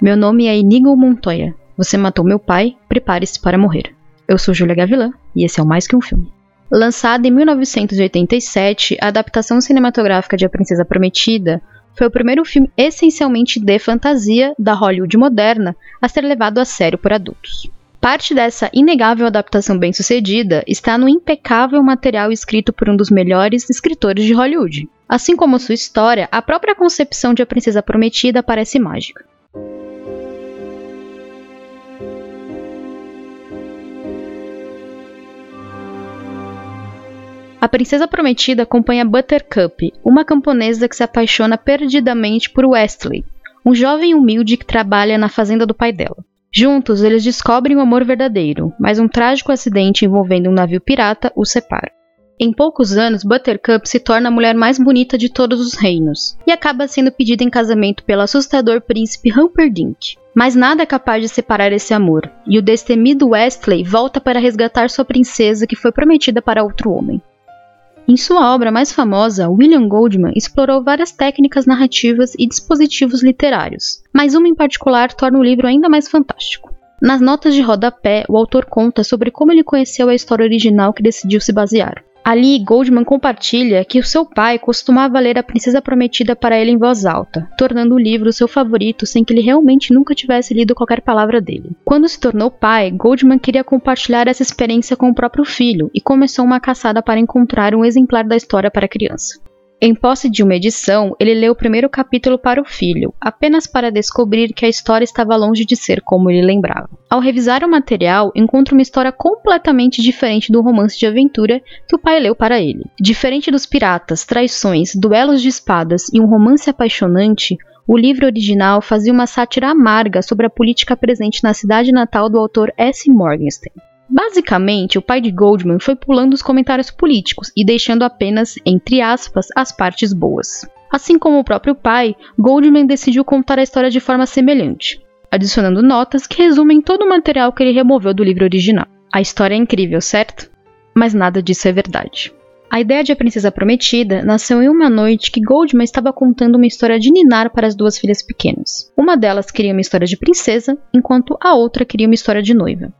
Meu nome é Inigo Montoya. Você matou meu pai, prepare-se para morrer. Eu sou Julia Gavilan e esse é o Mais Que Um Filme. Lançada em 1987, a adaptação cinematográfica de A Princesa Prometida foi o primeiro filme essencialmente de fantasia da Hollywood moderna a ser levado a sério por adultos. Parte dessa inegável adaptação bem-sucedida está no impecável material escrito por um dos melhores escritores de Hollywood. Assim como sua história, a própria concepção de A Princesa Prometida parece mágica. A Princesa Prometida acompanha Buttercup, uma camponesa que se apaixona perdidamente por Westley, um jovem humilde que trabalha na fazenda do pai dela. Juntos, eles descobrem o amor verdadeiro, mas um trágico acidente envolvendo um navio pirata os separa. Em poucos anos, Buttercup se torna a mulher mais bonita de todos os reinos e acaba sendo pedida em casamento pelo assustador príncipe Humperdinck. Mas nada é capaz de separar esse amor, e o destemido Westley volta para resgatar sua princesa que foi prometida para outro homem. Em sua obra mais famosa, William Goldman explorou várias técnicas narrativas e dispositivos literários, mas uma em particular torna o livro ainda mais fantástico. Nas notas de rodapé, o autor conta sobre como ele conheceu a história original que decidiu se basear. Ali, Goldman compartilha que o seu pai costumava ler A Princesa Prometida para ele em voz alta, tornando o livro seu favorito sem que ele realmente nunca tivesse lido qualquer palavra dele. Quando se tornou pai, Goldman queria compartilhar essa experiência com o próprio filho e começou uma caçada para encontrar um exemplar da história para criança. Em posse de uma edição, ele leu o primeiro capítulo para o filho, apenas para descobrir que a história estava longe de ser como ele lembrava. Ao revisar o material, encontra uma história completamente diferente do romance de aventura que o pai leu para ele. Diferente dos piratas, traições, duelos de espadas e um romance apaixonante, o livro original fazia uma sátira amarga sobre a política presente na cidade natal do autor S. Morgenstern. Basicamente, o pai de Goldman foi pulando os comentários políticos e deixando apenas, entre aspas, as partes boas. Assim como o próprio pai, Goldman decidiu contar a história de forma semelhante, adicionando notas que resumem todo o material que ele removeu do livro original. A história é incrível, certo? Mas nada disso é verdade. A ideia de A Princesa Prometida nasceu em uma noite que Goldman estava contando uma história de ninar para as duas filhas pequenas. Uma delas queria uma história de princesa, enquanto a outra queria uma história de noiva.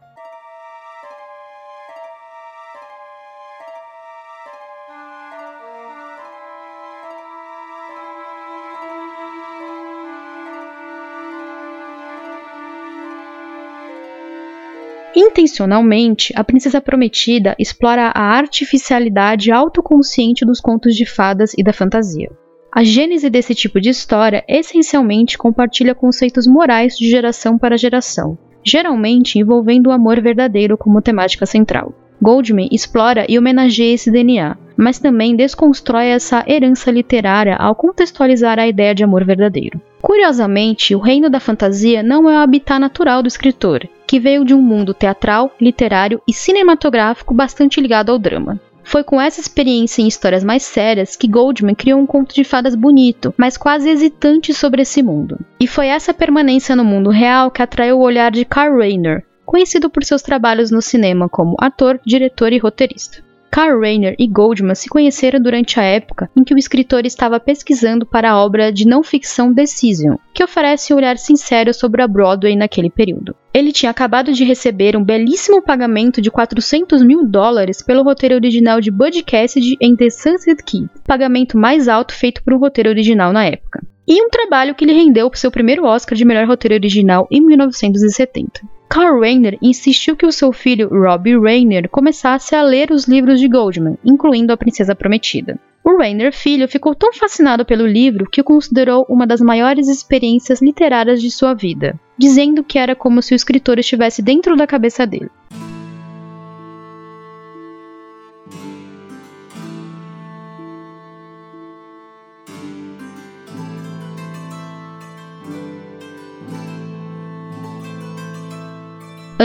Intencionalmente, a Princesa Prometida explora a artificialidade autoconsciente dos contos de fadas e da fantasia. A gênese desse tipo de história essencialmente compartilha conceitos morais de geração para geração, geralmente envolvendo o amor verdadeiro como temática central. Goldman explora e homenageia esse DNA, mas também desconstrói essa herança literária ao contextualizar a ideia de amor verdadeiro. Curiosamente, o reino da fantasia não é o habitat natural do escritor, que veio de um mundo teatral, literário e cinematográfico bastante ligado ao drama. Foi com essa experiência em histórias mais sérias que Goldman criou um conto de fadas bonito, mas quase hesitante sobre esse mundo. E foi essa permanência no mundo real que atraiu o olhar de Carl Reiner, conhecido por seus trabalhos no cinema como ator, diretor e roteirista. Carl Reiner e Goldman se conheceram durante a época em que o escritor estava pesquisando para a obra de não ficção Decision, que oferece um olhar sincero sobre a Broadway naquele período. Ele tinha acabado de receber um belíssimo pagamento de 400 mil dólares pelo roteiro original de Bud Cassidy em The Sunset Kid, pagamento mais alto feito por um roteiro original na época. E um trabalho que lhe rendeu seu primeiro Oscar de melhor roteiro original em 1970. Carl Reiner insistiu que o seu filho Robbie Reiner começasse a ler os livros de Goldman, incluindo A Princesa Prometida. O Reiner filho ficou tão fascinado pelo livro que o considerou uma das maiores experiências literárias de sua vida, dizendo que era como se o escritor estivesse dentro da cabeça dele.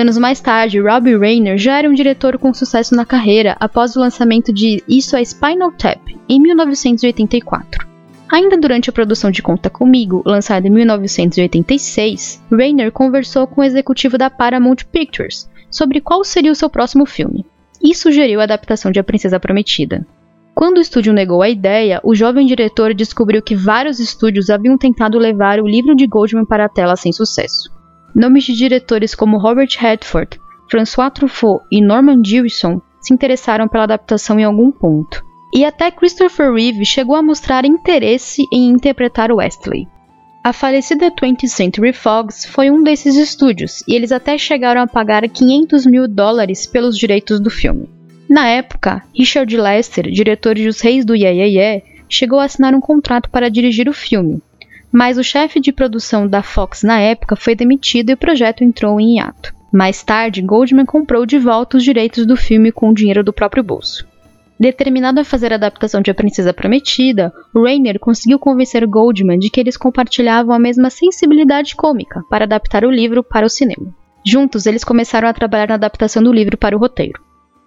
Anos mais tarde, Robbie Rayner já era um diretor com sucesso na carreira após o lançamento de Isso é Spinal Tap, em 1984. Ainda durante a produção de Conta Comigo, lançada em 1986, Rayner conversou com o executivo da Paramount Pictures sobre qual seria o seu próximo filme, e sugeriu a adaptação de A Princesa Prometida. Quando o estúdio negou a ideia, o jovem diretor descobriu que vários estúdios haviam tentado levar o livro de Goldman para a tela sem sucesso. Nomes de diretores como Robert Redford, François Truffaut e Norman Jewison se interessaram pela adaptação em algum ponto. E até Christopher Reeve chegou a mostrar interesse em interpretar Wesley. A falecida 20th Century Fox foi um desses estúdios, e eles até chegaram a pagar 500 mil dólares pelos direitos do filme. Na época, Richard Lester, diretor de Os Reis do Yeah, yeah, yeah chegou a assinar um contrato para dirigir o filme, mas o chefe de produção da Fox na época foi demitido e o projeto entrou em hiato. Mais tarde, Goldman comprou de volta os direitos do filme com o dinheiro do próprio bolso. Determinado a fazer a adaptação de A Princesa Prometida, Rainer conseguiu convencer Goldman de que eles compartilhavam a mesma sensibilidade cômica para adaptar o livro para o cinema. Juntos, eles começaram a trabalhar na adaptação do livro para o roteiro.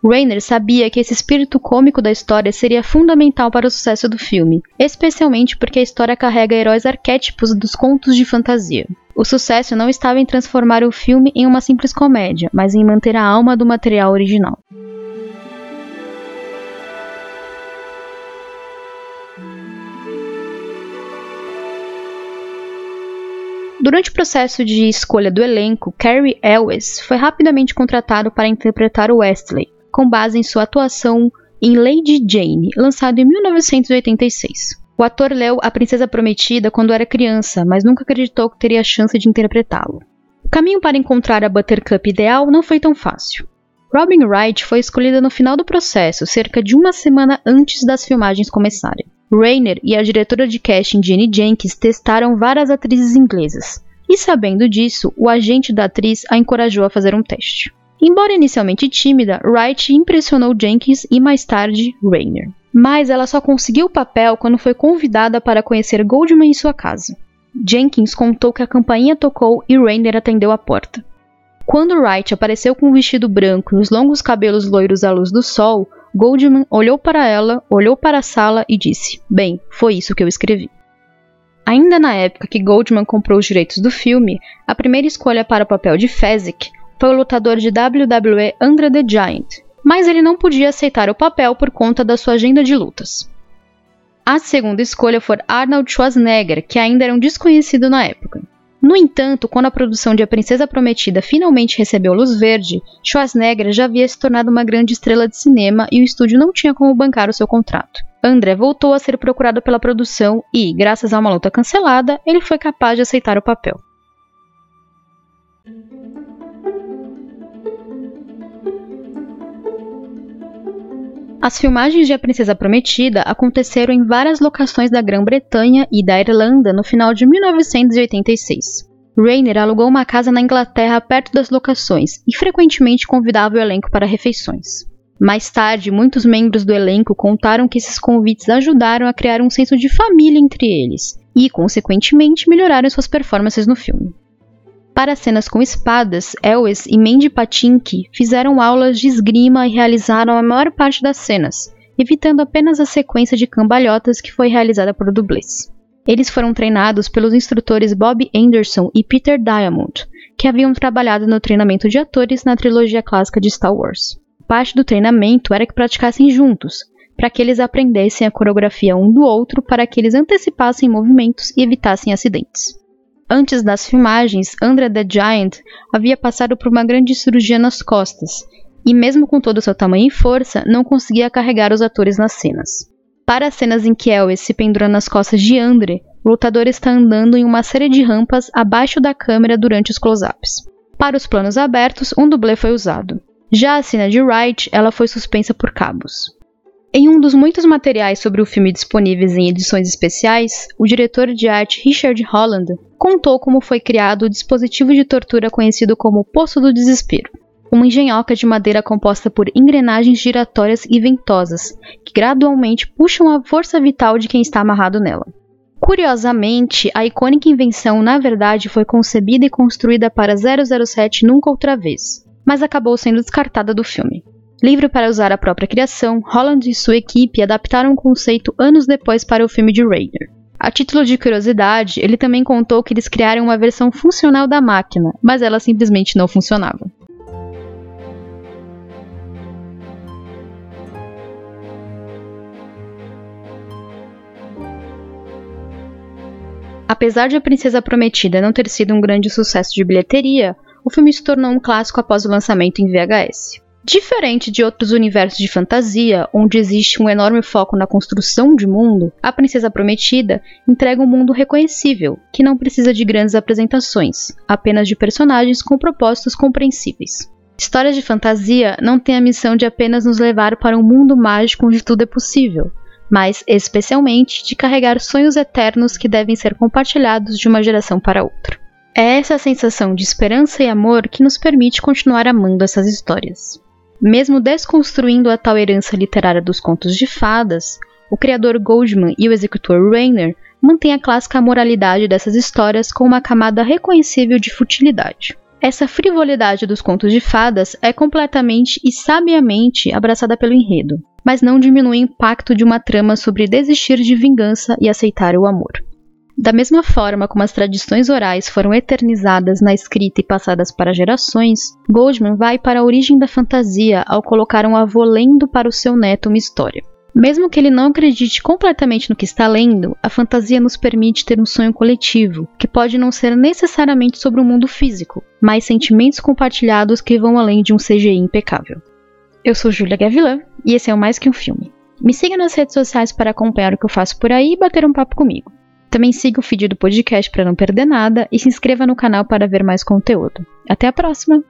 Rainer sabia que esse espírito cômico da história seria fundamental para o sucesso do filme, especialmente porque a história carrega heróis arquétipos dos contos de fantasia. O sucesso não estava em transformar o filme em uma simples comédia, mas em manter a alma do material original. Durante o processo de escolha do elenco, Cary Elwes foi rapidamente contratado para interpretar Wesley, com base em sua atuação em Lady Jane, lançado em 1986. O ator leu A Princesa Prometida quando era criança, mas nunca acreditou que teria a chance de interpretá-lo. O caminho para encontrar a Buttercup ideal não foi tão fácil. Robin Wright foi escolhida no final do processo, cerca de uma semana antes das filmagens começarem. Rainer e a diretora de casting Jenny Jenkins testaram várias atrizes inglesas, e sabendo disso, o agente da atriz a encorajou a fazer um teste. Embora inicialmente tímida, Wright impressionou Jenkins e mais tarde Rainer. Mas ela só conseguiu o papel quando foi convidada para conhecer Goldman em sua casa. Jenkins contou que a campainha tocou e Rainer atendeu a porta. Quando Wright apareceu com um vestido branco e os longos cabelos loiros à luz do sol, Goldman olhou para ela, olhou para a sala e disse: Bem, foi isso que eu escrevi. Ainda na época que Goldman comprou os direitos do filme, a primeira escolha para o papel de Fezzik foi o lutador de WWE Andre the Giant, mas ele não podia aceitar o papel por conta da sua agenda de lutas. A segunda escolha foi Arnold Schwarzenegger, que ainda era um desconhecido na época. No entanto, quando a produção de A Princesa Prometida finalmente recebeu luz verde, Schwarzenegger já havia se tornado uma grande estrela de cinema e o estúdio não tinha como bancar o seu contrato. André voltou a ser procurado pela produção e, graças a uma luta cancelada, ele foi capaz de aceitar o papel. As filmagens de A Princesa Prometida aconteceram em várias locações da Grã-Bretanha e da Irlanda no final de 1986. Rainer alugou uma casa na Inglaterra perto das locações e frequentemente convidava o elenco para refeições. Mais tarde, muitos membros do elenco contaram que esses convites ajudaram a criar um senso de família entre eles e, consequentemente, melhoraram suas performances no filme. Para cenas com espadas, Elwes e Mandy Patinkin fizeram aulas de esgrima e realizaram a maior parte das cenas, evitando apenas a sequência de cambalhotas que foi realizada por dublês. Eles foram treinados pelos instrutores Bob Anderson e Peter Diamond, que haviam trabalhado no treinamento de atores na trilogia clássica de Star Wars. Parte do treinamento era que praticassem juntos, para que eles aprendessem a coreografia um do outro para que eles antecipassem movimentos e evitassem acidentes. Antes das filmagens, André the Giant havia passado por uma grande cirurgia nas costas, e mesmo com todo o seu tamanho e força, não conseguia carregar os atores nas cenas. Para as cenas em que Elvis se pendura nas costas de Andre, o lutador está andando em uma série de rampas abaixo da câmera durante os close-ups. Para os planos abertos, um dublê foi usado. Já a cena de Wright, ela foi suspensa por cabos. Em um dos muitos materiais sobre o filme disponíveis em edições especiais, o diretor de arte Richard Holland contou como foi criado o dispositivo de tortura conhecido como Poço do Desespero, uma engenhoca de madeira composta por engrenagens giratórias e ventosas, que gradualmente puxam a força vital de quem está amarrado nela. Curiosamente, a icônica invenção na verdade foi concebida e construída para 007 Nunca Outra Vez, mas acabou sendo descartada do filme. Livre para usar a própria criação, Holland e sua equipe adaptaram o conceito anos depois para o filme de Rainer. A título de curiosidade, ele também contou que eles criaram uma versão funcional da máquina, mas ela simplesmente não funcionava. Apesar de A Princesa Prometida não ter sido um grande sucesso de bilheteria, o filme se tornou um clássico após o lançamento em VHS. Diferente de outros universos de fantasia, onde existe um enorme foco na construção de mundo, A Princesa Prometida entrega um mundo reconhecível, que não precisa de grandes apresentações, apenas de personagens com propósitos compreensíveis. Histórias de fantasia não têm a missão de apenas nos levar para um mundo mágico onde tudo é possível, mas especialmente de carregar sonhos eternos que devem ser compartilhados de uma geração para outra. É essa sensação de esperança e amor que nos permite continuar amando essas histórias. Mesmo desconstruindo a tal herança literária dos contos de fadas, o criador Goldman e o executor Rainer mantêm a clássica moralidade dessas histórias com uma camada reconhecível de futilidade. Essa frivolidade dos contos de fadas é completamente e sabiamente abraçada pelo enredo, mas não diminui o impacto de uma trama sobre desistir de vingança e aceitar o amor. Da mesma forma como as tradições orais foram eternizadas na escrita e passadas para gerações, Goldman vai para a origem da fantasia ao colocar um avô lendo para o seu neto uma história. Mesmo que ele não acredite completamente no que está lendo, a fantasia nos permite ter um sonho coletivo, que pode não ser necessariamente sobre o mundo físico, mas sentimentos compartilhados que vão além de um CGI impecável. Eu sou Julia Gavilan e esse é o Mais Que Um Filme. Me siga nas redes sociais para acompanhar o que eu faço por aí e bater um papo comigo. Também siga o feed do podcast para não perder nada e se inscreva no canal para ver mais conteúdo. Até a próxima!